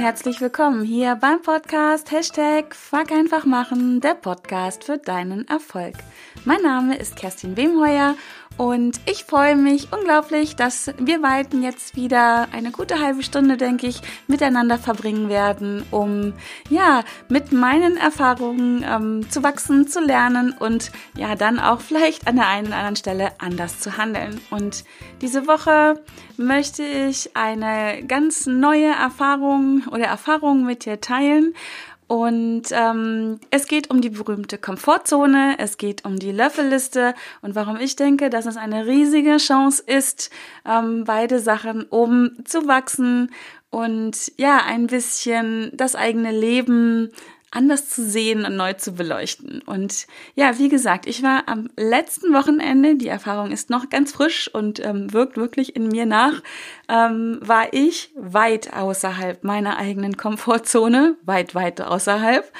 und herzlich willkommen hier beim Podcast Hashtag Fuck einfach machen, der Podcast für deinen Erfolg. Mein Name ist Kerstin Wemheuer und ich freue mich unglaublich, dass wir beiden jetzt wieder eine gute halbe Stunde, denke ich, miteinander verbringen werden, um ja mit meinen Erfahrungen ähm, zu wachsen, zu lernen und ja dann auch vielleicht an der einen oder anderen Stelle anders zu handeln. Und diese Woche möchte ich eine ganz neue Erfahrung oder Erfahrung mit dir teilen. Und ähm, es geht um die berühmte Komfortzone, es geht um die Löffelliste. Und warum ich denke, dass es eine riesige Chance ist, ähm, beide Sachen um zu wachsen und ja, ein bisschen das eigene Leben anders zu sehen und neu zu beleuchten. Und ja, wie gesagt, ich war am letzten Wochenende, die Erfahrung ist noch ganz frisch und ähm, wirkt wirklich in mir nach, ähm, war ich weit außerhalb meiner eigenen Komfortzone, weit, weit außerhalb.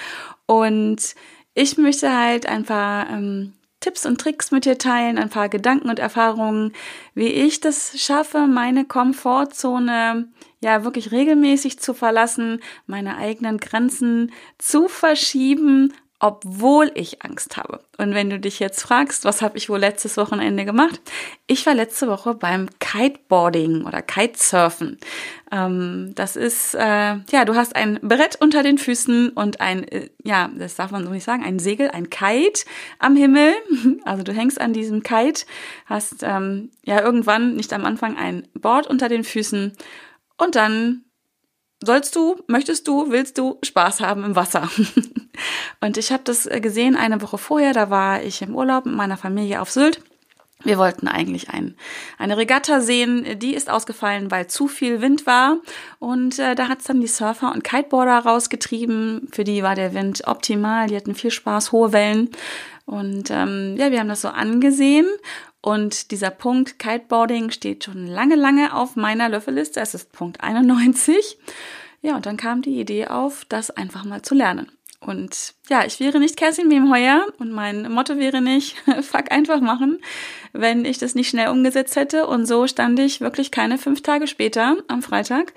Und ich möchte halt ein paar ähm, Tipps und Tricks mit dir teilen, ein paar Gedanken und Erfahrungen, wie ich das schaffe, meine Komfortzone ja wirklich regelmäßig zu verlassen, meine eigenen Grenzen zu verschieben, obwohl ich Angst habe. Und wenn du dich jetzt fragst, was habe ich wohl letztes Wochenende gemacht? Ich war letzte Woche beim Kiteboarding oder Kitesurfen. Ähm, das ist, äh, ja, du hast ein Brett unter den Füßen und ein, äh, ja, das darf man so nicht sagen, ein Segel, ein Kite am Himmel. Also du hängst an diesem Kite, hast ähm, ja irgendwann, nicht am Anfang, ein Board unter den Füßen und dann sollst du, möchtest du, willst du Spaß haben im Wasser. und ich habe das äh, gesehen eine Woche vorher, da war ich im Urlaub mit meiner Familie auf Sylt. Wir wollten eigentlich ein, eine Regatta sehen, die ist ausgefallen, weil zu viel Wind war. Und äh, da hat's dann die Surfer und Kiteboarder rausgetrieben. Für die war der Wind optimal, die hatten viel Spaß, hohe Wellen. Und ähm, ja, wir haben das so angesehen und dieser Punkt Kiteboarding steht schon lange, lange auf meiner Löffelliste. Es ist Punkt 91. Ja, und dann kam die Idee auf, das einfach mal zu lernen. Und ja, ich wäre nicht Kerstin Wemheuer und mein Motto wäre nicht, fuck einfach machen, wenn ich das nicht schnell umgesetzt hätte. Und so stand ich wirklich keine fünf Tage später am Freitag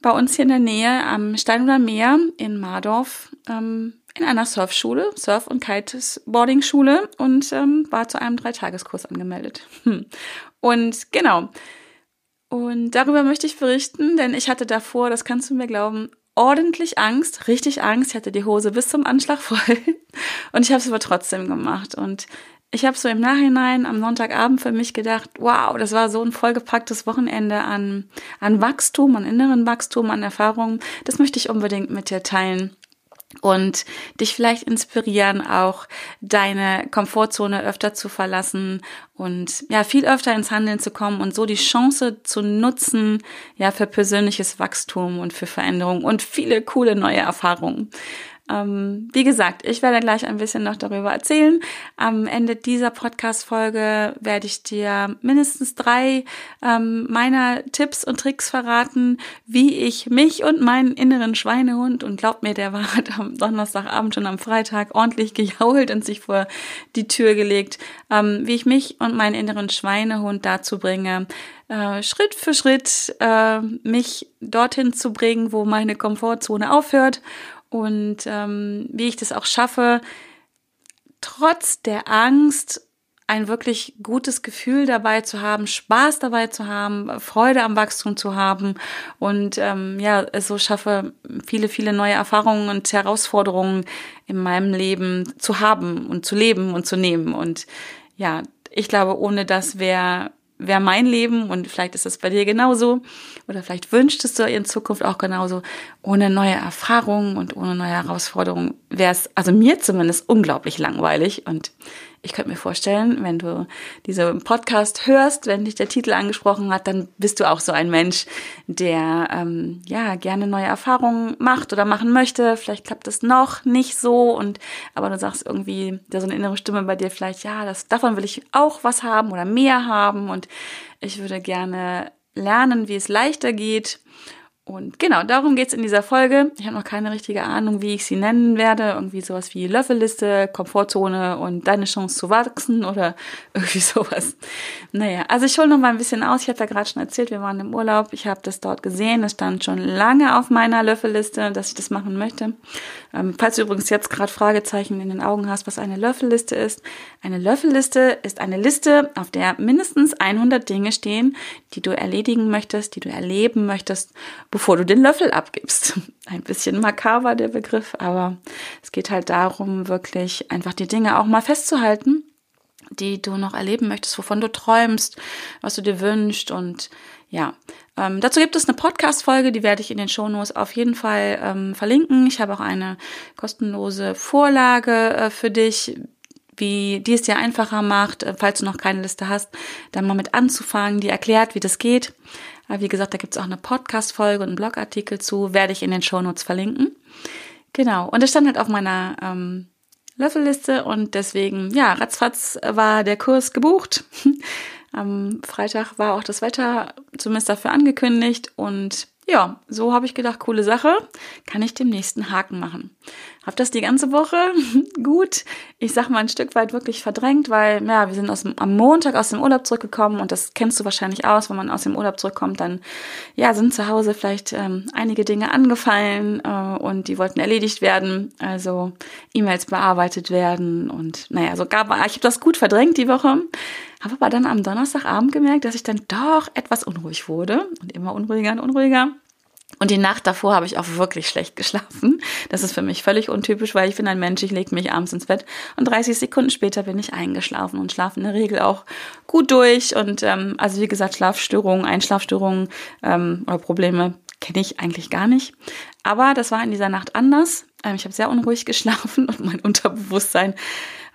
bei uns hier in der Nähe am Steinuder Meer in Mardorf ähm, in einer Surfschule, Surf- und Kiteboarding-Schule und ähm, war zu einem Dreitageskurs angemeldet. Hm. Und genau. Und darüber möchte ich berichten, denn ich hatte davor, das kannst du mir glauben, ordentlich Angst, richtig Angst. Ich hatte die Hose bis zum Anschlag voll. Und ich habe es aber trotzdem gemacht. Und ich habe so im Nachhinein am Sonntagabend für mich gedacht, wow, das war so ein vollgepacktes Wochenende an, an Wachstum, an inneren Wachstum, an Erfahrungen. Das möchte ich unbedingt mit dir teilen und dich vielleicht inspirieren, auch deine Komfortzone öfter zu verlassen und ja, viel öfter ins Handeln zu kommen und so die Chance zu nutzen, ja, für persönliches Wachstum und für Veränderung und viele coole neue Erfahrungen. Ähm, wie gesagt, ich werde gleich ein bisschen noch darüber erzählen. Am Ende dieser Podcast-Folge werde ich dir mindestens drei ähm, meiner Tipps und Tricks verraten, wie ich mich und meinen inneren Schweinehund, und glaub mir, der war am Donnerstagabend schon am Freitag ordentlich gejault und sich vor die Tür gelegt, ähm, wie ich mich und meinen inneren Schweinehund dazu bringe, äh, Schritt für Schritt äh, mich dorthin zu bringen, wo meine Komfortzone aufhört und ähm, wie ich das auch schaffe, trotz der Angst ein wirklich gutes Gefühl dabei zu haben, Spaß dabei zu haben, Freude am Wachstum zu haben und ähm, ja, so schaffe, viele, viele neue Erfahrungen und Herausforderungen in meinem Leben zu haben und zu leben und zu nehmen. Und ja, ich glaube, ohne das wäre wäre mein Leben und vielleicht ist es bei dir genauso oder vielleicht wünschtest du in Zukunft auch genauso. Ohne neue Erfahrungen und ohne neue Herausforderungen wäre es, also mir zumindest, unglaublich langweilig. Und ich könnte mir vorstellen, wenn du diesen Podcast hörst, wenn dich der Titel angesprochen hat, dann bist du auch so ein Mensch, der ähm, ja gerne neue Erfahrungen macht oder machen möchte. Vielleicht klappt es noch nicht so und aber du sagst irgendwie, da so eine innere Stimme bei dir vielleicht, ja, das davon will ich auch was haben oder mehr haben. Und ich würde gerne lernen, wie es leichter geht und genau, darum geht's in dieser Folge. Ich habe noch keine richtige Ahnung, wie ich sie nennen werde. Irgendwie sowas wie Löffelliste, Komfortzone und deine Chance zu wachsen oder irgendwie sowas. Naja, also ich hole noch mal ein bisschen aus. Ich habe ja gerade schon erzählt, wir waren im Urlaub. Ich habe das dort gesehen. Es stand schon lange auf meiner Löffelliste, dass ich das machen möchte. Ähm, falls du übrigens jetzt gerade Fragezeichen in den Augen hast, was eine Löffelliste ist. Eine Löffelliste ist eine Liste, auf der mindestens 100 Dinge stehen, die du erledigen möchtest, die du erleben möchtest, bevor du den Löffel abgibst. Ein bisschen makaber der Begriff, aber es geht halt darum, wirklich einfach die Dinge auch mal festzuhalten, die du noch erleben möchtest, wovon du träumst, was du dir wünschst und ja, ähm, dazu gibt es eine Podcast-Folge, die werde ich in den Shownotes auf jeden Fall ähm, verlinken. Ich habe auch eine kostenlose Vorlage äh, für dich, wie die es dir einfacher macht, äh, falls du noch keine Liste hast, dann mal mit anzufangen, die erklärt, wie das geht. Wie gesagt, da gibt es auch eine Podcast-Folge und einen Blogartikel zu, werde ich in den Shownotes verlinken. Genau, und das stand halt auf meiner ähm, Löffelliste und deswegen, ja, ratzfatz war der Kurs gebucht. Am Freitag war auch das Wetter zumindest dafür angekündigt und ja, so habe ich gedacht, coole Sache, kann ich dem nächsten Haken machen. Hab das die ganze Woche gut, ich sag mal ein Stück weit wirklich verdrängt, weil ja, wir sind aus dem, am Montag aus dem Urlaub zurückgekommen und das kennst du wahrscheinlich aus, wenn man aus dem Urlaub zurückkommt, dann ja, sind zu Hause vielleicht ähm, einige Dinge angefallen äh, und die wollten erledigt werden, also E-Mails bearbeitet werden und naja, so gab ich habe das gut verdrängt die Woche. Habe aber dann am Donnerstagabend gemerkt, dass ich dann doch etwas unruhig wurde und immer unruhiger und unruhiger. Und die Nacht davor habe ich auch wirklich schlecht geschlafen. Das ist für mich völlig untypisch, weil ich bin ein Mensch, ich lege mich abends ins Bett und 30 Sekunden später bin ich eingeschlafen und schlafe in der Regel auch gut durch. Und ähm, also wie gesagt, Schlafstörungen, Einschlafstörungen ähm, oder Probleme kenne ich eigentlich gar nicht. Aber das war in dieser Nacht anders. Ähm, ich habe sehr unruhig geschlafen und mein Unterbewusstsein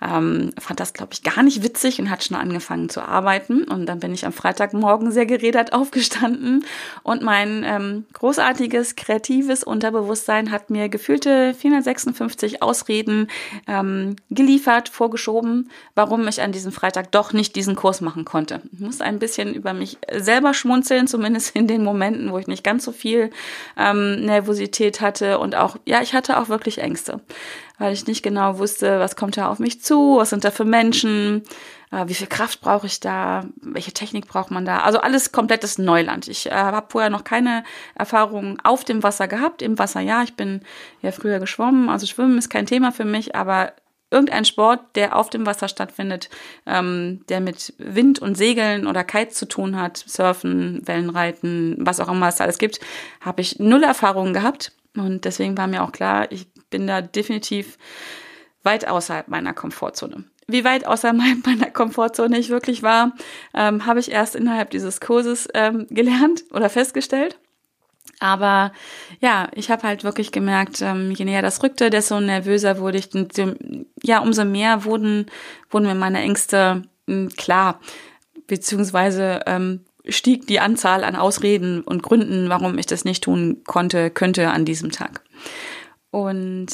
ähm, fand das, glaube ich, gar nicht witzig und hat schon angefangen zu arbeiten. Und dann bin ich am Freitagmorgen sehr gerädert aufgestanden und mein ähm, großartiges, kreatives Unterbewusstsein hat mir gefühlte 456 Ausreden ähm, geliefert, vorgeschoben, warum ich an diesem Freitag doch nicht diesen Kurs machen konnte. Ich muss ein bisschen über mich selber schmunzeln, zumindest in den Momenten, wo ich nicht ganz so viel ähm, Nervosität hatte und auch, ja, ich hatte auch wirklich Ängste weil ich nicht genau wusste, was kommt da auf mich zu, was sind da für Menschen, äh, wie viel Kraft brauche ich da, welche Technik braucht man da. Also alles komplettes Neuland. Ich äh, habe vorher noch keine Erfahrung auf dem Wasser gehabt. Im Wasser ja, ich bin ja früher geschwommen, also Schwimmen ist kein Thema für mich, aber irgendein Sport, der auf dem Wasser stattfindet, ähm, der mit Wind und Segeln oder Kite zu tun hat, Surfen, Wellenreiten, was auch immer es da alles gibt, habe ich null Erfahrungen gehabt. Und deswegen war mir auch klar, ich bin da definitiv weit außerhalb meiner Komfortzone. Wie weit außerhalb meiner Komfortzone ich wirklich war, ähm, habe ich erst innerhalb dieses Kurses ähm, gelernt oder festgestellt. Aber ja, ich habe halt wirklich gemerkt, ähm, je näher das rückte, desto nervöser wurde ich. Und, ja, umso mehr wurden, wurden mir meine Ängste mh, hm, klar, beziehungsweise ähm, stieg die Anzahl an Ausreden und Gründen, warum ich das nicht tun konnte, könnte an diesem Tag. Und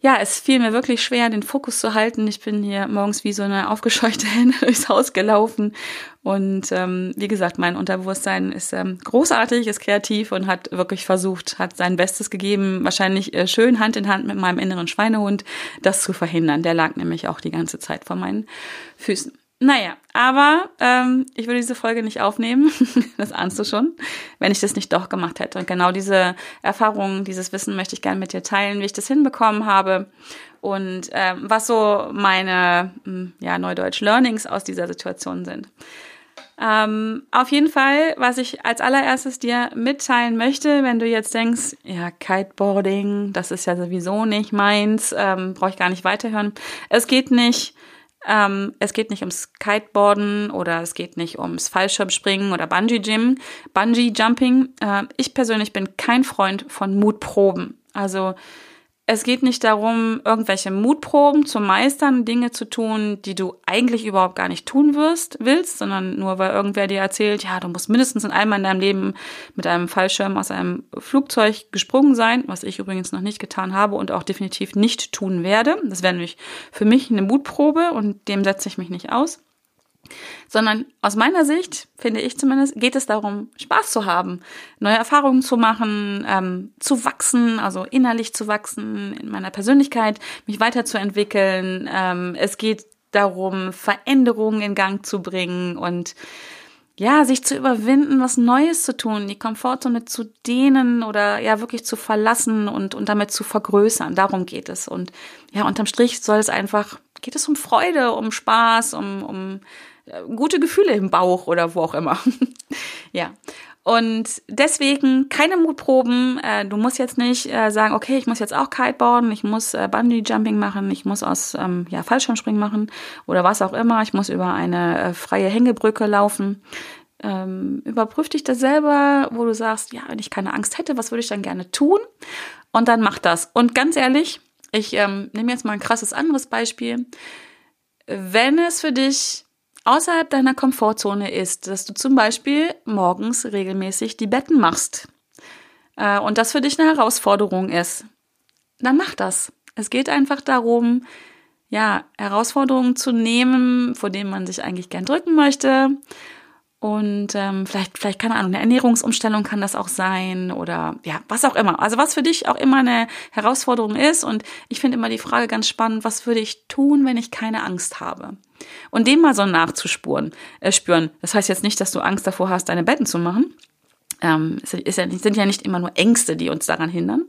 ja, es fiel mir wirklich schwer, den Fokus zu halten. Ich bin hier morgens wie so eine aufgescheuchte Henne durchs Haus gelaufen. Und ähm, wie gesagt, mein Unterbewusstsein ist ähm, großartig, ist kreativ und hat wirklich versucht, hat sein Bestes gegeben, wahrscheinlich äh, schön Hand in Hand mit meinem inneren Schweinehund, das zu verhindern. Der lag nämlich auch die ganze Zeit vor meinen Füßen. Naja, aber ähm, ich würde diese Folge nicht aufnehmen, das ahnst du schon, wenn ich das nicht doch gemacht hätte. Und genau diese Erfahrungen, dieses Wissen möchte ich gerne mit dir teilen, wie ich das hinbekommen habe und ähm, was so meine, hm, ja, Neudeutsch Learnings aus dieser Situation sind. Ähm, auf jeden Fall, was ich als allererstes dir mitteilen möchte, wenn du jetzt denkst, ja, Kiteboarding, das ist ja sowieso nicht meins, ähm, brauche ich gar nicht weiterhören. Es geht nicht ähm, es geht nicht ums Kiteboarden oder es geht nicht ums Fallschirmspringen oder Bungee Gym, Bungee Jumping. Äh, ich persönlich bin kein Freund von Mutproben. Also es geht nicht darum, irgendwelche Mutproben zu meistern, Dinge zu tun, die du eigentlich überhaupt gar nicht tun wirst, willst, sondern nur weil irgendwer dir erzählt, ja, du musst mindestens in einmal in deinem Leben mit einem Fallschirm aus einem Flugzeug gesprungen sein, was ich übrigens noch nicht getan habe und auch definitiv nicht tun werde. Das wäre nämlich für mich eine Mutprobe und dem setze ich mich nicht aus. Sondern aus meiner Sicht, finde ich zumindest, geht es darum, Spaß zu haben, neue Erfahrungen zu machen, ähm, zu wachsen, also innerlich zu wachsen, in meiner Persönlichkeit, mich weiterzuentwickeln. Ähm, es geht darum, Veränderungen in Gang zu bringen und ja, sich zu überwinden, was Neues zu tun, die Komfortzone zu dehnen oder ja wirklich zu verlassen und, und damit zu vergrößern. Darum geht es. Und ja, unterm Strich soll es einfach, geht es um Freude, um Spaß, um, um gute Gefühle im Bauch oder wo auch immer. ja. Und deswegen keine Mutproben. Äh, du musst jetzt nicht äh, sagen, okay, ich muss jetzt auch Kiteboarden, ich muss äh, Bungee Jumping machen, ich muss aus ähm, ja, Fallschirmspringen machen oder was auch immer. Ich muss über eine freie Hängebrücke laufen. Ähm, überprüf dich da selber, wo du sagst, ja, wenn ich keine Angst hätte, was würde ich dann gerne tun? Und dann mach das. Und ganz ehrlich, ich ähm, nehme jetzt mal ein krasses anderes Beispiel. Wenn es für dich außerhalb deiner Komfortzone ist, dass du zum Beispiel morgens regelmäßig die Betten machst äh, und das für dich eine Herausforderung ist, dann mach das. Es geht einfach darum, ja, Herausforderungen zu nehmen, vor denen man sich eigentlich gern drücken möchte und ähm, vielleicht, vielleicht, keine Ahnung, eine Ernährungsumstellung kann das auch sein oder ja, was auch immer. Also was für dich auch immer eine Herausforderung ist. Und ich finde immer die Frage ganz spannend, was würde ich tun, wenn ich keine Angst habe? Und dem mal so nachzuspuren, äh, spüren. Das heißt jetzt nicht, dass du Angst davor hast, deine Betten zu machen, ähm, es ist ja, sind ja nicht immer nur Ängste, die uns daran hindern.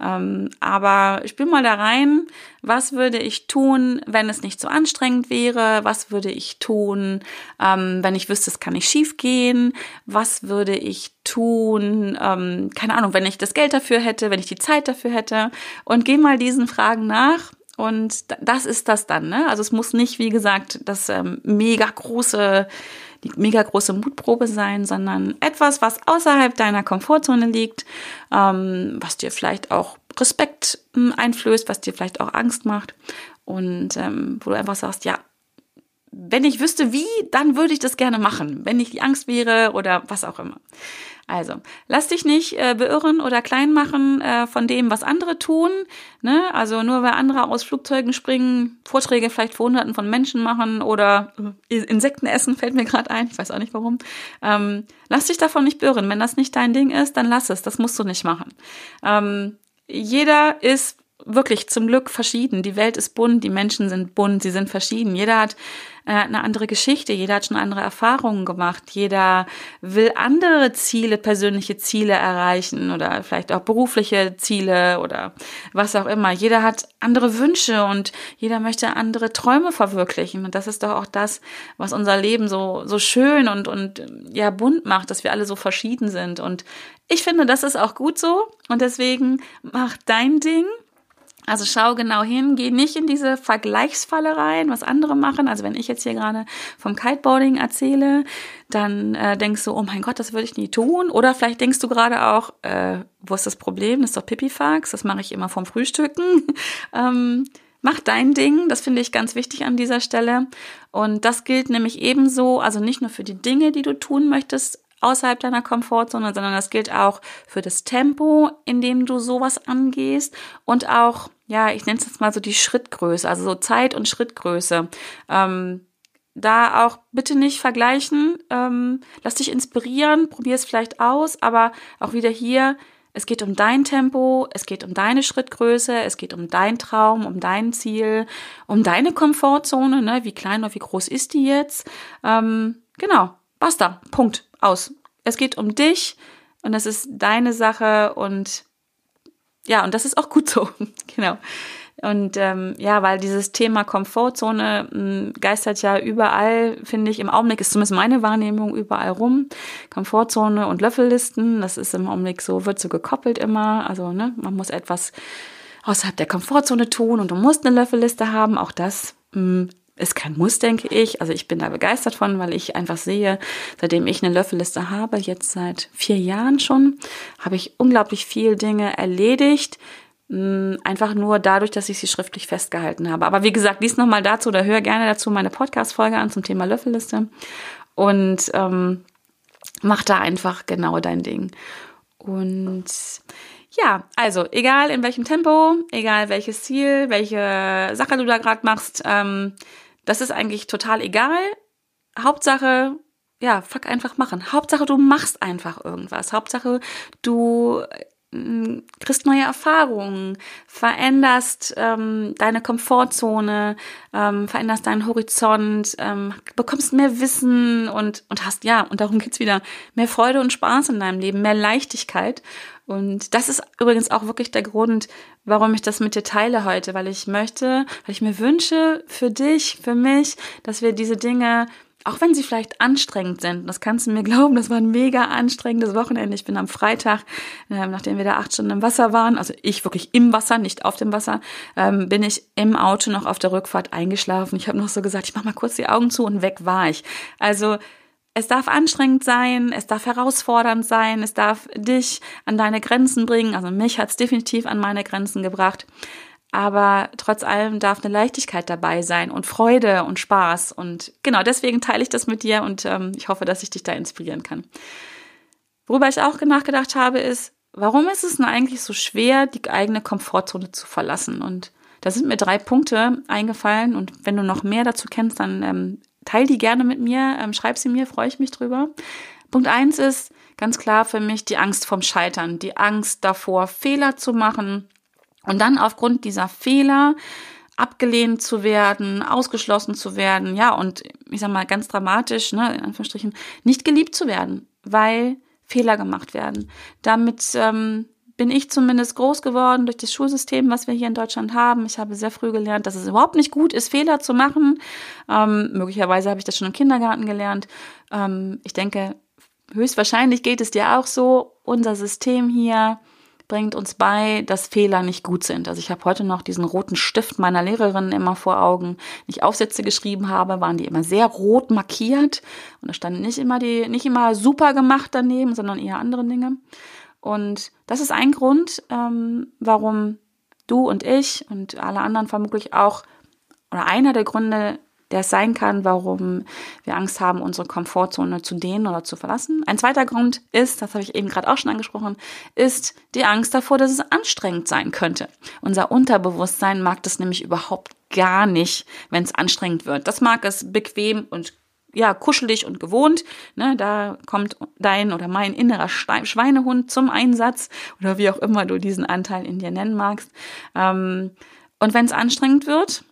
Ähm, aber spür mal da rein, was würde ich tun, wenn es nicht so anstrengend wäre? Was würde ich tun, ähm, wenn ich wüsste, es kann nicht schief gehen? Was würde ich tun, ähm, keine Ahnung, wenn ich das Geld dafür hätte, wenn ich die Zeit dafür hätte? Und geh mal diesen Fragen nach. Und das ist das dann. Ne? Also es muss nicht, wie gesagt, das ähm, mega große die mega große Mutprobe sein, sondern etwas, was außerhalb deiner Komfortzone liegt, ähm, was dir vielleicht auch Respekt ähm, einflößt, was dir vielleicht auch Angst macht und ähm, wo du einfach sagst, ja, wenn ich wüsste wie, dann würde ich das gerne machen, wenn nicht die Angst wäre oder was auch immer. Also, lass dich nicht äh, beirren oder klein machen äh, von dem, was andere tun. Ne? Also nur weil andere aus Flugzeugen springen, Vorträge vielleicht vor Hunderten von Menschen machen oder äh, Insekten essen, fällt mir gerade ein. Ich weiß auch nicht warum. Ähm, lass dich davon nicht beirren. Wenn das nicht dein Ding ist, dann lass es. Das musst du nicht machen. Ähm, jeder ist wirklich zum Glück verschieden. Die Welt ist bunt, die Menschen sind bunt, sie sind verschieden. Jeder hat äh, eine andere Geschichte, jeder hat schon andere Erfahrungen gemacht, jeder will andere Ziele, persönliche Ziele erreichen oder vielleicht auch berufliche Ziele oder was auch immer. Jeder hat andere Wünsche und jeder möchte andere Träume verwirklichen. Und das ist doch auch das, was unser Leben so, so schön und, und ja bunt macht, dass wir alle so verschieden sind. Und ich finde, das ist auch gut so. Und deswegen mach dein Ding also schau genau hin, geh nicht in diese Vergleichsfalle rein, was andere machen. Also wenn ich jetzt hier gerade vom Kiteboarding erzähle, dann äh, denkst du, oh mein Gott, das würde ich nie tun. Oder vielleicht denkst du gerade auch, äh, wo ist das Problem? Das ist doch Pipifax, das mache ich immer vom Frühstücken. ähm, mach dein Ding, das finde ich ganz wichtig an dieser Stelle. Und das gilt nämlich ebenso, also nicht nur für die Dinge, die du tun möchtest, außerhalb deiner Komfortzone, sondern das gilt auch für das Tempo, in dem du sowas angehst und auch ja, ich nenne es jetzt mal so die Schrittgröße, also so Zeit und Schrittgröße. Ähm, da auch bitte nicht vergleichen. Ähm, lass dich inspirieren, probier es vielleicht aus, aber auch wieder hier, es geht um dein Tempo, es geht um deine Schrittgröße, es geht um dein Traum, um dein Ziel, um deine Komfortzone, ne? wie klein oder wie groß ist die jetzt. Ähm, genau, basta, Punkt, aus. Es geht um dich und es ist deine Sache und ja, und das ist auch gut so. genau. Und ähm, ja, weil dieses Thema Komfortzone mh, hm, geistert ja überall, finde ich, im Augenblick ist zumindest meine Wahrnehmung überall rum. Komfortzone und Löffellisten, das ist im Augenblick so, wird so gekoppelt immer. Also, ne, man muss etwas außerhalb der Komfortzone tun und du musst eine Löffelliste haben. Auch das mh, hm, ist kein Muss, denke ich. Also ich bin da begeistert von, weil ich einfach sehe, seitdem ich eine Löffelliste habe, jetzt seit vier Jahren schon, habe ich unglaublich viel Dinge erledigt. Mm, einfach nur dadurch, dass ich sie schriftlich festgehalten habe. Aber wie gesagt, lies nochmal dazu oder hör gerne dazu meine Podcast-Folge an zum Thema Löffelliste. Und ähm, mach da einfach genau dein Ding. Und ja, also egal in welchem Tempo, egal welches Ziel, welche Sache du da gerade machst, ähm, das ist eigentlich total egal. Hauptsache, ja, fuck einfach machen. Hauptsache, du machst einfach irgendwas. Hauptsache, du kriegst neue Erfahrungen, veränderst ähm, deine Komfortzone, ähm, veränderst deinen Horizont, ähm, bekommst mehr Wissen und, und hast, ja, und darum geht's wieder, mehr Freude und Spaß in deinem Leben, mehr Leichtigkeit. Und das ist übrigens auch wirklich der Grund, warum ich das mit dir teile heute, weil ich möchte, weil ich mir wünsche für dich, für mich, dass wir diese Dinge auch wenn sie vielleicht anstrengend sind, das kannst du mir glauben, das war ein mega anstrengendes Wochenende. Ich bin am Freitag, äh, nachdem wir da acht Stunden im Wasser waren, also ich wirklich im Wasser, nicht auf dem Wasser, ähm, bin ich im Auto noch auf der Rückfahrt eingeschlafen. Ich habe noch so gesagt, ich mach mal kurz die Augen zu und weg war ich. Also es darf anstrengend sein, es darf herausfordernd sein, es darf dich an deine Grenzen bringen. Also mich hat es definitiv an meine Grenzen gebracht. Aber trotz allem darf eine Leichtigkeit dabei sein und Freude und Spaß. Und genau deswegen teile ich das mit dir und ähm, ich hoffe, dass ich dich da inspirieren kann. Worüber ich auch nachgedacht habe, ist, warum ist es denn eigentlich so schwer, die eigene Komfortzone zu verlassen? Und da sind mir drei Punkte eingefallen und wenn du noch mehr dazu kennst, dann ähm, teil die gerne mit mir, ähm, schreib sie mir, freue ich mich drüber. Punkt eins ist ganz klar für mich die Angst vom Scheitern, die Angst davor, Fehler zu machen und dann aufgrund dieser Fehler abgelehnt zu werden, ausgeschlossen zu werden, ja, und ich sag mal ganz dramatisch, ne, in Anführungsstrichen, nicht geliebt zu werden, weil Fehler gemacht werden. Damit ähm, bin ich zumindest groß geworden durch das Schulsystem, was wir hier in Deutschland haben. Ich habe sehr früh gelernt, dass es überhaupt nicht gut ist, Fehler zu machen. Ähm, möglicherweise habe ich das schon im Kindergarten gelernt. Ähm, ich denke, höchstwahrscheinlich geht es dir auch so. Unser System hier bringt uns bei, dass Fehler nicht gut sind. Also ich habe heute noch diesen roten Stift meiner Lehrerin immer vor Augen. Wenn ich Aufsätze geschrieben habe, waren die immer sehr rot markiert und da standen nicht immer die, nicht immer super gemacht daneben, sondern eher andere Dinge. Und das ist ein Grund, ähm, warum du und ich und alle anderen vermutlich auch, oder einer der Gründe, der es sein kann, warum wir Angst haben, unsere Komfortzone zu dehnen oder zu verlassen. Ein zweiter Grund ist, das habe ich eben gerade auch schon angesprochen, ist die Angst davor, dass es anstrengend sein könnte. Unser Unterbewusstsein mag das nämlich überhaupt gar nicht, wenn es anstrengend wird. Das mag es bequem und ja, kuschelig und gewohnt. Ne, da kommt dein oder mein innerer Schweinehund zum Einsatz oder wie auch immer du diesen Anteil in dir nennen magst. Ähm, und wenn es anstrengend wird,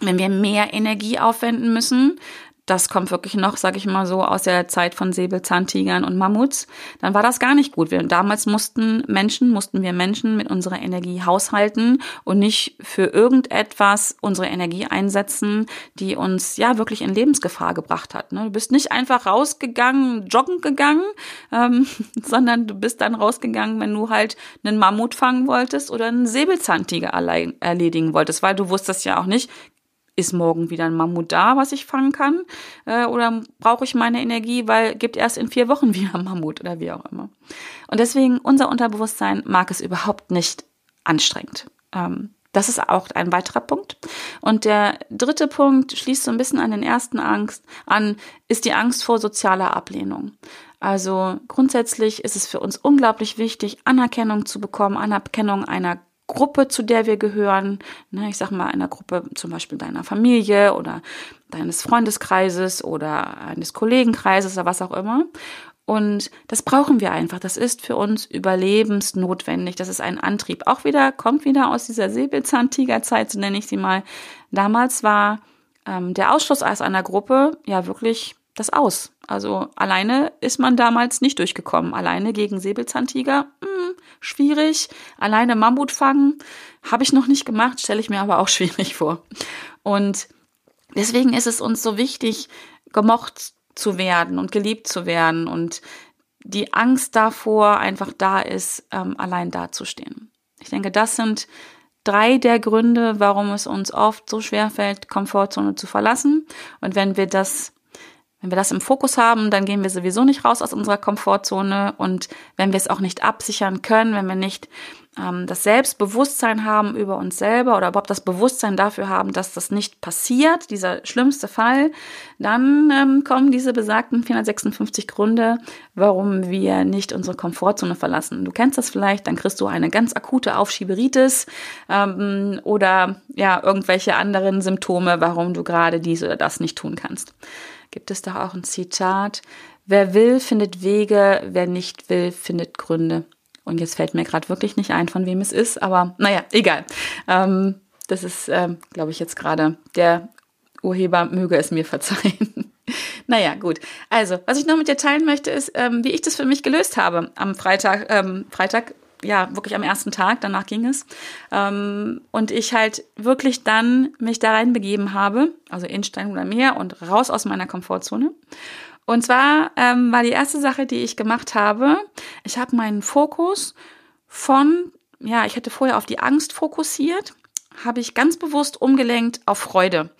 wenn wir mehr Energie aufwenden müssen, das kommt wirklich noch, sag ich mal so, aus der Zeit von Säbelzahntigern und Mammuts, dann war das gar nicht gut. Wir, damals mussten Menschen, mussten wir Menschen mit unserer Energie haushalten und nicht für irgendetwas unsere Energie einsetzen, die uns ja wirklich in Lebensgefahr gebracht hat. Ne? Du bist nicht einfach rausgegangen, joggen gegangen, ähm, sondern du bist dann rausgegangen, wenn du halt einen Mammut fangen wolltest oder einen Säbelzahntiger erledigen wolltest, weil du wusstest ja auch nicht, ist morgen wieder ein Mammut da, was ich fangen kann? Äh, oder brauche ich meine Energie, weil gibt erst in vier Wochen wieder Mammut oder wie auch immer. Und deswegen, unser Unterbewusstsein mag es überhaupt nicht anstrengend. Ähm, das ist auch ein weiterer Punkt. Und der dritte Punkt schließt so ein bisschen an den ersten Angst an, ist die Angst vor sozialer Ablehnung. Also grundsätzlich ist es für uns unglaublich wichtig, Anerkennung zu bekommen, Anerkennung einer Gruppe, zu der wir gehören. Ne, ich sag mal, einer Gruppe zum Beispiel deiner Familie oder deines Freundeskreises oder eines Kollegenkreises oder was auch immer. Und das brauchen wir einfach. Das ist für uns überlebensnotwendig. Das ist ein Antrieb. Auch wieder, kommt wieder aus dieser Säbelzahntigerzeit, so nenne ich sie mal. Damals war ähm, der Ausschluss aus einer Gruppe ja wirklich das Aus. Also alleine ist man damals nicht durchgekommen. Alleine gegen Säbelzahntiger, mh, hm, schwierig. Alleine Mammut fangen, habe ich noch nicht gemacht, stelle ich mir aber auch schwierig vor. Und deswegen ist es uns so wichtig, gemocht zu werden und geliebt zu werden und die Angst davor einfach da ist, ähm, allein dazustehen. Ich denke, das sind drei der Gründe, warum es uns oft so schwer fällt, Komfortzone zu verlassen. Und wenn wir das wenn wir das im Fokus haben, dann gehen wir sowieso nicht raus aus unserer Komfortzone. Und wenn wir es auch nicht absichern können, wenn wir nicht ähm, das Selbstbewusstsein haben über uns selber oder überhaupt das Bewusstsein dafür haben, dass das nicht passiert, dieser schlimmste Fall, dann ähm, kommen diese besagten 456 Gründe, warum wir nicht unsere Komfortzone verlassen. Du kennst das vielleicht, dann kriegst du eine ganz akute Aufschieberitis ähm, oder ja irgendwelche anderen Symptome, warum du gerade dies oder das nicht tun kannst. Gibt es doch auch ein Zitat. Wer will, findet Wege, wer nicht will, findet Gründe. Und jetzt fällt mir gerade wirklich nicht ein, von wem es ist, aber naja, egal. Ähm, das ist, ähm, glaube ich, jetzt gerade der Urheber möge es mir verzeihen. naja, gut. Also, was ich noch mit dir teilen möchte, ist, ähm, wie ich das für mich gelöst habe am Freitag, ähm, Freitag, ja, wirklich am ersten Tag, danach ging es. Ähm, und ich halt wirklich dann mich da reinbegeben habe, also in Stein oder Meer und raus aus meiner Komfortzone. Und zwar ähm, war die erste Sache, die ich gemacht habe, ich habe meinen Fokus von, ja, ich hätte vorher auf die Angst fokussiert, habe ich ganz bewusst umgelenkt auf Freude,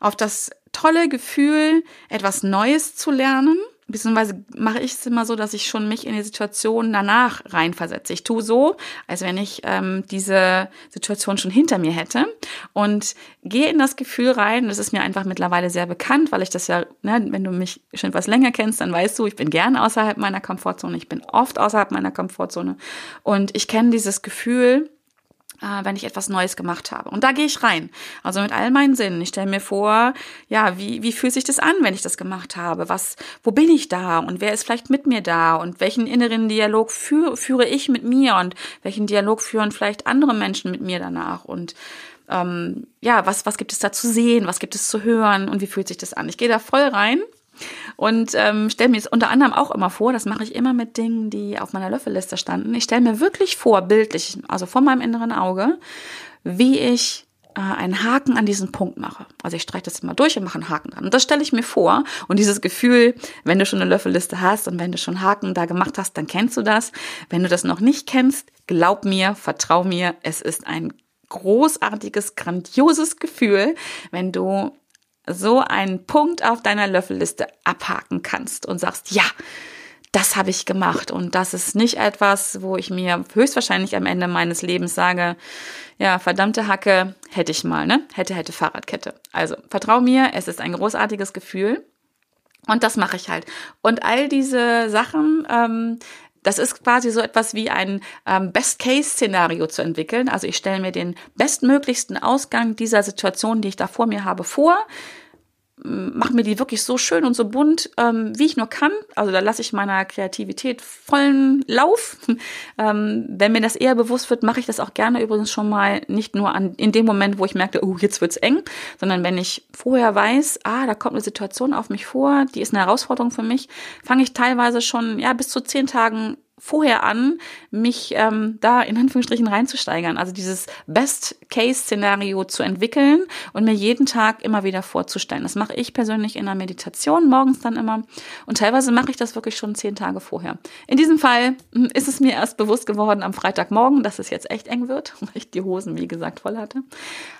auf das tolle Gefühl, etwas Neues zu lernen beziehungsweise mache ich es immer so, dass ich schon mich in die Situation danach reinversetze. Ich tue so, als wenn ich ähm, diese Situation schon hinter mir hätte und gehe in das Gefühl rein. Das ist mir einfach mittlerweile sehr bekannt, weil ich das ja, ne, wenn du mich schon etwas länger kennst, dann weißt du, ich bin gerne außerhalb meiner Komfortzone. Ich bin oft außerhalb meiner Komfortzone und ich kenne dieses Gefühl, äh, wenn ich etwas Neues gemacht habe. Und da gehe ich rein. Also mit all meinen Sinnen. Ich stelle mir vor, ja, wie, wie fühlt sich das an, wenn ich das gemacht habe? Was, wo bin ich da? Und wer ist vielleicht mit mir da? Und welchen inneren Dialog führe, führe ich mit mir? Und welchen Dialog führen vielleicht andere Menschen mit mir danach? Und ähm, ja, was, was gibt es da zu sehen? Was gibt es zu hören? Und wie fühlt sich das an? Ich gehe da voll rein und ähm, stelle mir es unter anderem auch immer vor, das mache ich immer mit Dingen, die auf meiner Löffelliste standen. Ich stelle mir wirklich vor, bildlich, also vor meinem inneren Auge, wie ich äh, einen Haken an diesen Punkt mache. Also ich streiche das immer durch und mache einen Haken dran. Und das stelle ich mir vor. Und dieses Gefühl, wenn du schon eine Löffelliste hast und wenn du schon Haken da gemacht hast, dann kennst du das. Wenn du das noch nicht kennst, glaub mir, vertrau mir, es ist ein großartiges, grandioses Gefühl, wenn du so einen Punkt auf deiner Löffelliste abhaken kannst und sagst, ja, das habe ich gemacht. Und das ist nicht etwas, wo ich mir höchstwahrscheinlich am Ende meines Lebens sage, ja, verdammte Hacke, hätte ich mal, ne? Hätte, hätte Fahrradkette. Also, vertrau mir, es ist ein großartiges Gefühl. Und das mache ich halt. Und all diese Sachen, ähm, das ist quasi so etwas wie ein ähm, Best-Case-Szenario zu entwickeln. Also ich stelle mir den bestmöglichsten Ausgang dieser Situation, die ich da vor mir habe, vor mache mir die wirklich so schön und so bunt, ähm, wie ich nur kann. Also da lasse ich meiner Kreativität vollen Lauf. ähm, wenn mir das eher bewusst wird, mache ich das auch gerne übrigens schon mal nicht nur an in dem Moment, wo ich merke, oh, jetzt wird's eng, sondern wenn ich vorher weiß, ah, da kommt eine Situation auf mich vor, die ist eine Herausforderung für mich, fange ich teilweise schon ja bis zu zehn Tagen vorher an, mich ähm, da in Anführungsstrichen reinzusteigern. Also dieses Best-Case-Szenario zu entwickeln und mir jeden Tag immer wieder vorzustellen. Das mache ich persönlich in der Meditation, morgens dann immer. Und teilweise mache ich das wirklich schon zehn Tage vorher. In diesem Fall hm, ist es mir erst bewusst geworden am Freitagmorgen, dass es jetzt echt eng wird, weil ich die Hosen, wie gesagt, voll hatte.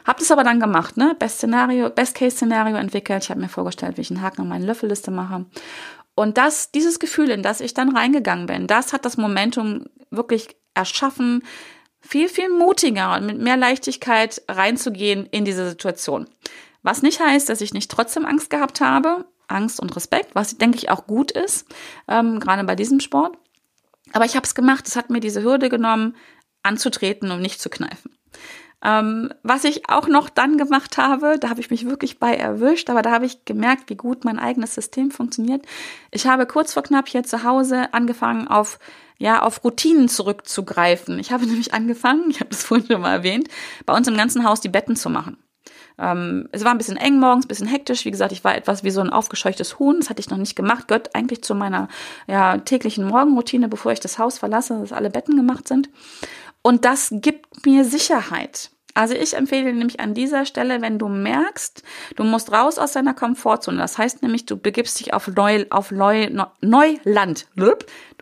Hab das aber dann gemacht, ne? Best-Szenario, Best-Case-Szenario entwickelt. Ich habe mir vorgestellt, wie ich einen Haken an meine Löffelliste mache. Und das, dieses Gefühl, in das ich dann reingegangen bin, das hat das Momentum wirklich erschaffen, viel, viel mutiger und mit mehr Leichtigkeit reinzugehen in diese Situation. Was nicht heißt, dass ich nicht trotzdem Angst gehabt habe, Angst und Respekt, was denke ich auch gut ist, ähm, gerade bei diesem Sport. Aber ich habe es gemacht, es hat mir diese Hürde genommen, anzutreten und nicht zu kneifen. Ähm, was ich auch noch dann gemacht habe, da habe ich mich wirklich bei erwischt, aber da habe ich gemerkt, wie gut mein eigenes System funktioniert. Ich habe kurz vor knapp hier zu Hause angefangen, auf ja, auf Routinen zurückzugreifen. Ich habe nämlich angefangen, ich habe das vorhin schon mal erwähnt, bei uns im ganzen Haus die Betten zu machen. Ähm, es war ein bisschen eng morgens, ein bisschen hektisch. Wie gesagt, ich war etwas wie so ein aufgescheuchtes Huhn. Das hatte ich noch nicht gemacht. Gehört eigentlich zu meiner ja, täglichen Morgenroutine, bevor ich das Haus verlasse, dass alle Betten gemacht sind. Und das gibt mir Sicherheit. Also ich empfehle nämlich an dieser Stelle, wenn du merkst, du musst raus aus deiner Komfortzone. Das heißt nämlich, du begibst dich auf, Neu, auf Neu, Neuland.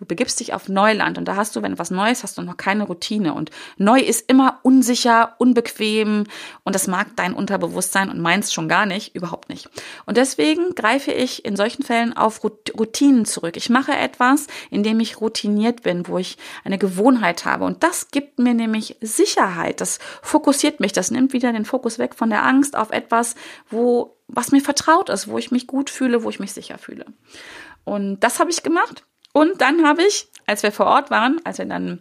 Du begibst dich auf Neuland und da hast du, wenn was Neues hast du noch keine Routine und neu ist immer unsicher, unbequem und das mag dein Unterbewusstsein und meins schon gar nicht, überhaupt nicht. Und deswegen greife ich in solchen Fällen auf Routinen zurück. Ich mache etwas, in dem ich routiniert bin, wo ich eine Gewohnheit habe und das gibt mir nämlich Sicherheit. Das fokussiert mich, das nimmt wieder den Fokus weg von der Angst auf etwas, wo was mir vertraut ist, wo ich mich gut fühle, wo ich mich sicher fühle. Und das habe ich gemacht. Und dann habe ich, als wir vor Ort waren, als wir dann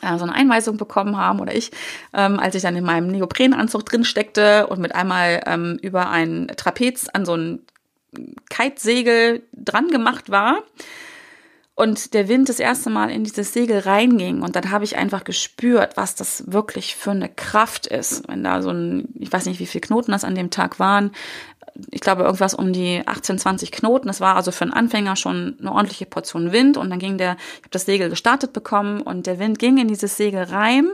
äh, so eine Einweisung bekommen haben oder ich, ähm, als ich dann in meinem Neoprenanzug drin steckte und mit einmal ähm, über ein Trapez an so ein Kitesegel dran gemacht war und der Wind das erste Mal in dieses Segel reinging und dann habe ich einfach gespürt, was das wirklich für eine Kraft ist. Wenn da so ein, ich weiß nicht, wie viele Knoten das an dem Tag waren, ich glaube irgendwas um die 18, 20 Knoten. Das war also für einen Anfänger schon eine ordentliche Portion Wind und dann ging der, ich habe das Segel gestartet bekommen und der Wind ging in dieses Segel rein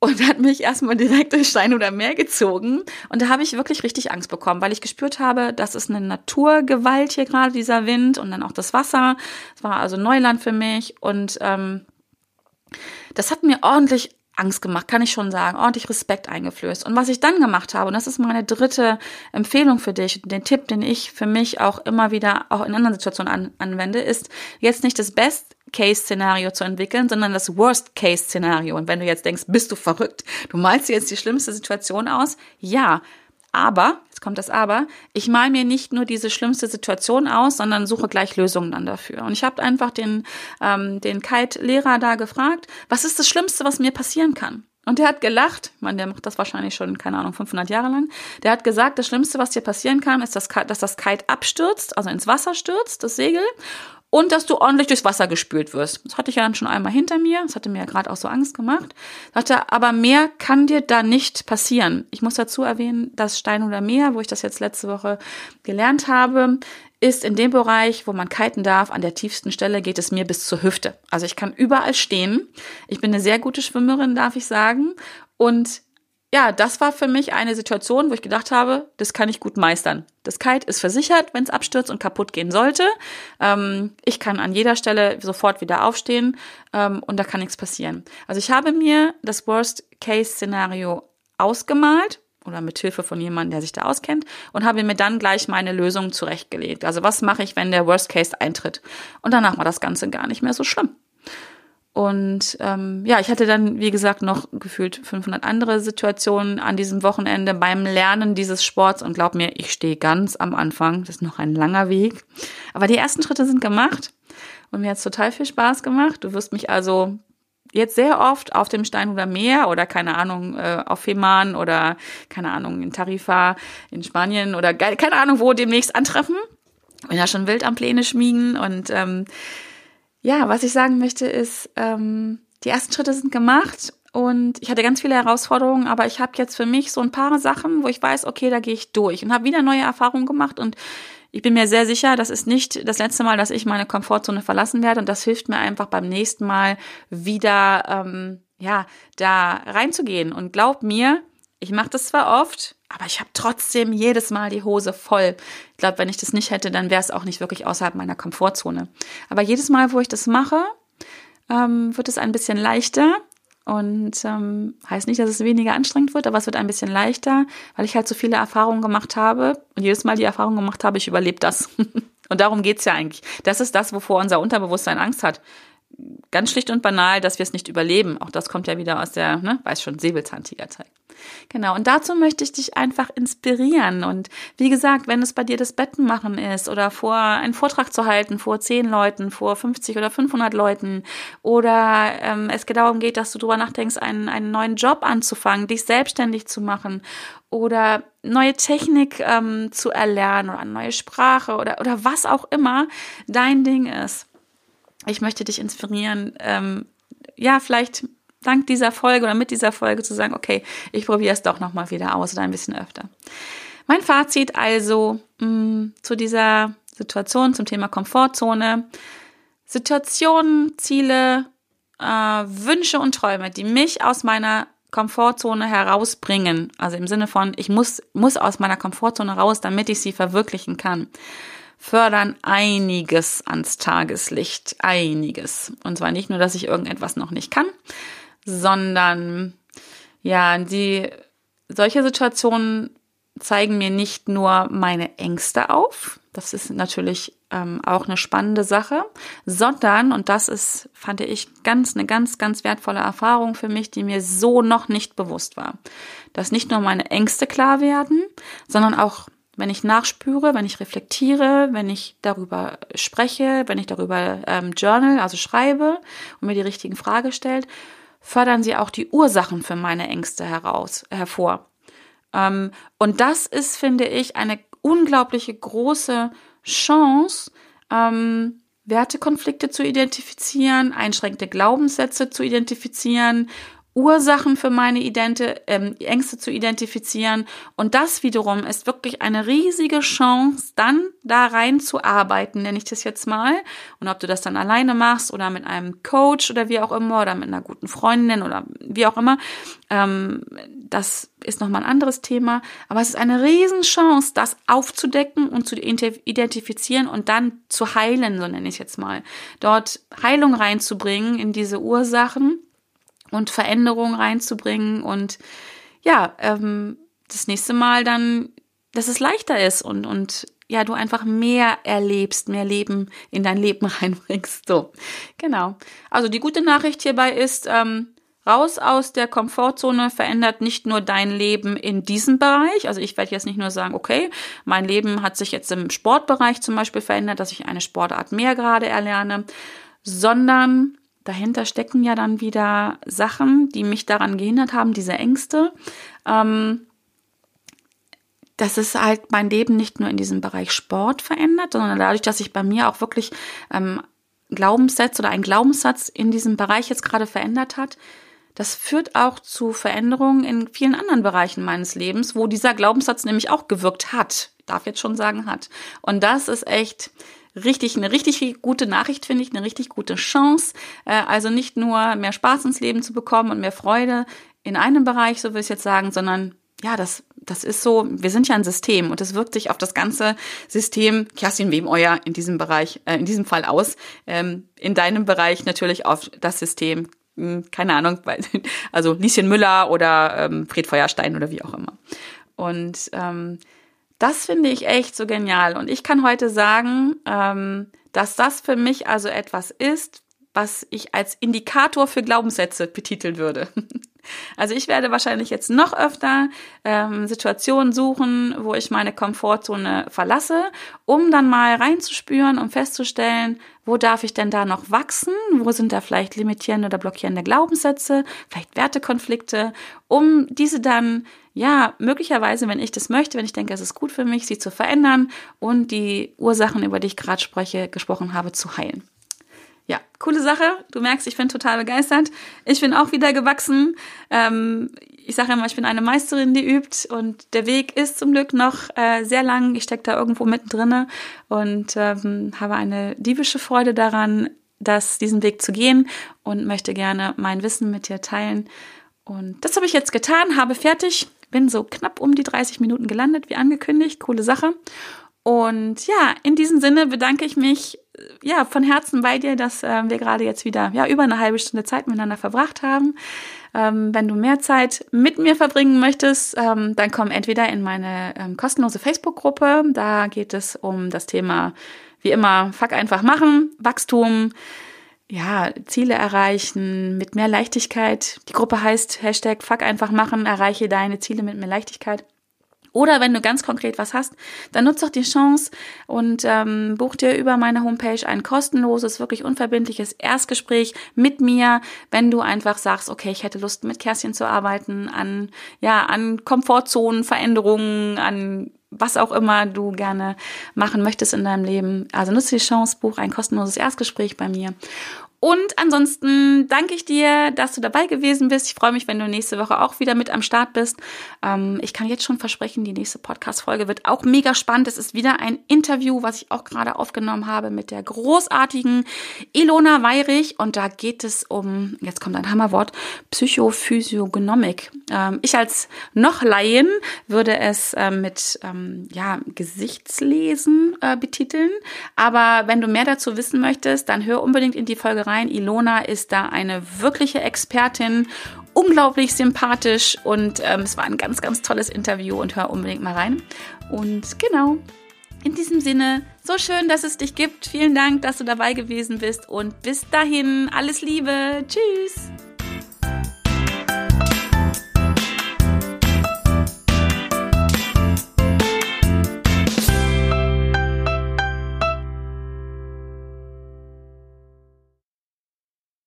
und hat mich erstmal direkt durch Stein oder Meer gezogen. Und da habe ich wirklich richtig Angst bekommen, weil ich gespürt habe, das ist eine Naturgewalt hier gerade, dieser Wind und dann auch das Wasser. Es war also Neuland für mich und ähm, das hat mir ordentlich Angst gemacht, kann ich schon sagen, ordentlich Respekt eingeflößt. Und was ich dann gemacht habe, und das ist meine dritte Empfehlung für dich, den Tipp, den ich für mich auch immer wieder auch in anderen Situationen an, anwende, ist jetzt nicht das Best Case-Szenario zu entwickeln, sondern das Worst-Case-Szenario. Und wenn du jetzt denkst, bist du verrückt, du malst dir jetzt die schlimmste Situation aus, ja, aber, jetzt kommt das Aber, ich mal mir nicht nur diese schlimmste Situation aus, sondern suche gleich Lösungen dann dafür. Und ich habe einfach den, ähm, den Kite-Lehrer da gefragt, was ist das Schlimmste, was mir passieren kann? Und der hat gelacht, ich meine, der macht das wahrscheinlich schon, keine Ahnung, 500 Jahre lang. Der hat gesagt, das Schlimmste, was dir passieren kann, ist, dass, dass das Kite abstürzt, also ins Wasser stürzt, das Segel, und dass du ordentlich durchs Wasser gespült wirst. Das hatte ich ja dann schon einmal hinter mir. Das hatte mir ja gerade auch so Angst gemacht. Sagte, aber mehr kann dir da nicht passieren. Ich muss dazu erwähnen, dass Stein oder Meer, wo ich das jetzt letzte Woche gelernt habe, ist in dem Bereich, wo man kiten darf, an der tiefsten Stelle geht es mir bis zur Hüfte. Also ich kann überall stehen. Ich bin eine sehr gute Schwimmerin, darf ich sagen. Und ja, das war für mich eine Situation, wo ich gedacht habe, das kann ich gut meistern. Das Kite ist versichert, wenn es abstürzt und kaputt gehen sollte. Ähm, ich kann an jeder Stelle sofort wieder aufstehen ähm, und da kann nichts passieren. Also ich habe mir das Worst-Case-Szenario ausgemalt oder mit Hilfe von jemandem, der sich da auskennt und habe mir dann gleich meine Lösung zurechtgelegt. Also was mache ich, wenn der Worst Case eintritt? Und danach war das Ganze gar nicht mehr so schlimm. Und ähm, ja, ich hatte dann, wie gesagt, noch gefühlt 500 andere Situationen an diesem Wochenende beim Lernen dieses Sports. Und glaub mir, ich stehe ganz am Anfang. Das ist noch ein langer Weg. Aber die ersten Schritte sind gemacht. Und mir hat es total viel Spaß gemacht. Du wirst mich also jetzt sehr oft auf dem Steinhuder Meer oder keine Ahnung, äh, auf Fehmarn oder keine Ahnung, in Tarifa in Spanien oder keine Ahnung wo demnächst antreffen. Bin ja schon wild am Pläne schmieden und ähm, ja, was ich sagen möchte ist, ähm, die ersten Schritte sind gemacht und ich hatte ganz viele Herausforderungen, aber ich habe jetzt für mich so ein paar Sachen, wo ich weiß, okay, da gehe ich durch und habe wieder neue Erfahrungen gemacht und ich bin mir sehr sicher, das ist nicht das letzte Mal, dass ich meine Komfortzone verlassen werde und das hilft mir einfach beim nächsten Mal wieder ähm, ja da reinzugehen. Und glaub mir, ich mache das zwar oft, aber ich habe trotzdem jedes Mal die Hose voll. Ich glaube, wenn ich das nicht hätte, dann wäre es auch nicht wirklich außerhalb meiner Komfortzone. Aber jedes Mal, wo ich das mache, ähm, wird es ein bisschen leichter. Und ähm, heißt nicht, dass es weniger anstrengend wird, aber es wird ein bisschen leichter, weil ich halt so viele Erfahrungen gemacht habe und jedes Mal die Erfahrung gemacht habe, ich überlebe das. und darum geht's ja eigentlich. Das ist das, wovor unser Unterbewusstsein Angst hat ganz schlicht und banal, dass wir es nicht überleben. Auch das kommt ja wieder aus der, ne, weiß schon, Säbelzahntigerzeit. Genau, und dazu möchte ich dich einfach inspirieren. Und wie gesagt, wenn es bei dir das Betten machen ist oder vor einen Vortrag zu halten vor zehn Leuten, vor 50 oder 500 Leuten oder ähm, es darum geht, dass du darüber nachdenkst, einen, einen neuen Job anzufangen, dich selbstständig zu machen oder neue Technik ähm, zu erlernen oder eine neue Sprache oder, oder was auch immer dein Ding ist ich möchte dich inspirieren, ähm, ja, vielleicht dank dieser Folge oder mit dieser Folge zu sagen, okay, ich probiere es doch nochmal wieder aus oder ein bisschen öfter. Mein Fazit also mh, mm, zu dieser Situation zum Thema Komfortzone. Situationen, Ziele, äh, Wünsche und Träume, die mich aus meiner Komfortzone herausbringen. Also im Sinne von, ich muss, muss aus meiner Komfortzone raus, damit ich sie verwirklichen kann fördern einiges ans Tageslicht, einiges. Und zwar nicht nur, dass ich irgendetwas noch nicht kann, sondern ja, die solche Situationen zeigen mir nicht nur meine Ängste auf, das ist natürlich ähm, auch eine spannende Sache, sondern, und das ist, fand ich ganz, eine ganz, ganz wertvolle Erfahrung für mich, die mir so noch nicht bewusst war, dass nicht nur meine Ängste klar werden, sondern auch wenn ich nachspüre, wenn ich reflektiere, wenn ich darüber spreche, wenn ich darüber ähm, journal, also schreibe und mir die richtigen Fragen stellt, fördern sie auch die Ursachen für meine Ängste heraus, hervor. Ähm, und das ist, finde ich, eine unglaubliche große Chance, ähm, Wertekonflikte zu identifizieren, einschränkende Glaubenssätze zu identifizieren Ursachen für meine Idente, ähm, Ängste zu identifizieren. Und das wiederum ist wirklich eine riesige Chance, dann da reinzuarbeiten, nenne ich das jetzt mal. Und ob du das dann alleine machst oder mit einem Coach oder wie auch immer oder mit einer guten Freundin oder wie auch immer, ähm, das ist nochmal ein anderes Thema. Aber es ist eine riesen Chance, das aufzudecken und zu identifizieren und dann zu heilen, so nenne ich es jetzt mal. Dort Heilung reinzubringen in diese Ursachen und Veränderungen reinzubringen und ja, ähm, das nächste Mal dann, dass es leichter ist und, und ja, du einfach mehr erlebst, mehr Leben in dein Leben reinbringst. So, genau. Also die gute Nachricht hierbei ist, ähm, raus aus der Komfortzone verändert nicht nur dein Leben in diesem Bereich. Also ich werde jetzt nicht nur sagen, okay, mein Leben hat sich jetzt im Sportbereich zum Beispiel verändert, dass ich eine Sportart mehr gerade erlerne, sondern dahinter stecken ja dann wieder Sachen, die mich daran gehindert haben, diese Ängste. Ähm, dass es halt mein Leben nicht nur in diesem Bereich Sport verändert, sondern dadurch, dass sich bei mir auch wirklich ähm, Glaubenssätze oder ein Glaubenssatz in diesem Bereich jetzt gerade verändert hat, das führt auch zu Veränderungen in vielen anderen Bereichen meines Lebens, wo dieser Glaubenssatz nämlich auch gewirkt hat. Ich darf jetzt schon sagen hat. Und das ist echt, richtig, eine richtig gute Nachricht, finde ich, eine richtig gute Chance. Äh, also nicht nur mehr Spaß ins Leben zu bekommen und mehr Freude in einem Bereich, so will ich jetzt sagen, sondern ja, das, das ist so, wir sind ja ein System und es wirkt sich auf das ganze System, Kerstin Wem euer in diesem Bereich, äh, in diesem Fall aus, ähm, in deinem Bereich natürlich auf das System, hm, keine Ahnung, also Lieschen Müller oder ähm, Fred Feuerstein oder wie auch immer. Und ähm, das finde ich echt so genial. Und ich kann heute sagen, ähm, dass das für mich also etwas ist, was ich als Indikator für Glaubenssätze betiteln würde. Also ich werde wahrscheinlich jetzt noch öfter ähm, Situationen suchen, wo ich meine Komfortzone verlasse, um dann mal reinzuspüren und festzustellen, wo darf ich denn da noch wachsen? Wo sind da vielleicht limitierende oder blockierende Glaubenssätze, vielleicht Wertekonflikte, um diese dann ja, möglicherweise, wenn ich das möchte, wenn ich denke, es ist gut für mich, sie zu verändern und die Ursachen, über die ich gerade spreche, gesprochen habe, zu heilen. Coole Sache. Du merkst, ich bin total begeistert. Ich bin auch wieder gewachsen. Ähm, ich sage immer, ich bin eine Meisterin, die übt und der Weg ist zum Glück noch äh, sehr lang. Ich stecke da irgendwo mittendrin und ähm, habe eine diebische Freude daran, das, diesen Weg zu gehen und möchte gerne mein Wissen mit dir teilen. Und das habe ich jetzt getan, habe fertig bin so knapp um die 30 Minuten gelandet, wie angekündigt. Coole Sache. Und ja, in diesem Sinne bedanke ich mich ja von Herzen bei dir, dass äh, wir gerade jetzt wieder ja über eine halbe Stunde Zeit miteinander verbracht haben. Ähm, wenn du mehr Zeit mit mir verbringen möchtest, ähm, dann komm entweder in meine ähm, kostenlose Facebook-Gruppe. Da geht es um das Thema wie immer Fuck einfach machen, Wachstum, ja, Ziele erreichen mit mehr Leichtigkeit. Die Gruppe heißt Hashtag Fuck einfach machen, erreiche deine Ziele mit mehr Leichtigkeit. Oder wenn du ganz konkret was hast, dann nutze doch die Chance und ähm, buch dir über meine Homepage ein kostenloses, wirklich unverbindliches Erstgespräch mit mir, wenn du einfach sagst, okay, ich hätte Lust mit Kerstin zu arbeiten, an ja an Komfortzonen, Veränderungen, an was auch immer du gerne machen möchtest in deinem Leben. Also nutze die Chance, buch ein kostenloses Erstgespräch bei mir. Und ansonsten danke ich dir, dass du dabei gewesen bist. Ich freue mich, wenn du nächste Woche auch wieder mit am Start bist. Ähm, ich kann jetzt schon versprechen, die nächste Podcast-Folge wird auch mega spannend. Es ist wieder ein Interview, was ich auch gerade aufgenommen habe mit der großartigen Ilona Weirich. Und da geht es um, jetzt kommt ein Hammerwort, Psychophysiognomik. Ähm, ich als noch Laien würde es äh, mit ähm, ja, Gesichtslesen äh, betiteln. Aber wenn du mehr dazu wissen möchtest, dann hör unbedingt in die Folge rein rein. Ilona ist da eine wirkliche Expertin, unglaublich sympathisch und ähm, es war ein ganz, ganz tolles Interview und hör unbedingt mal rein. Und genau, in diesem Sinne, so schön, dass es dich gibt. Vielen Dank, dass du dabei gewesen bist und bis dahin, alles Liebe. Tschüss.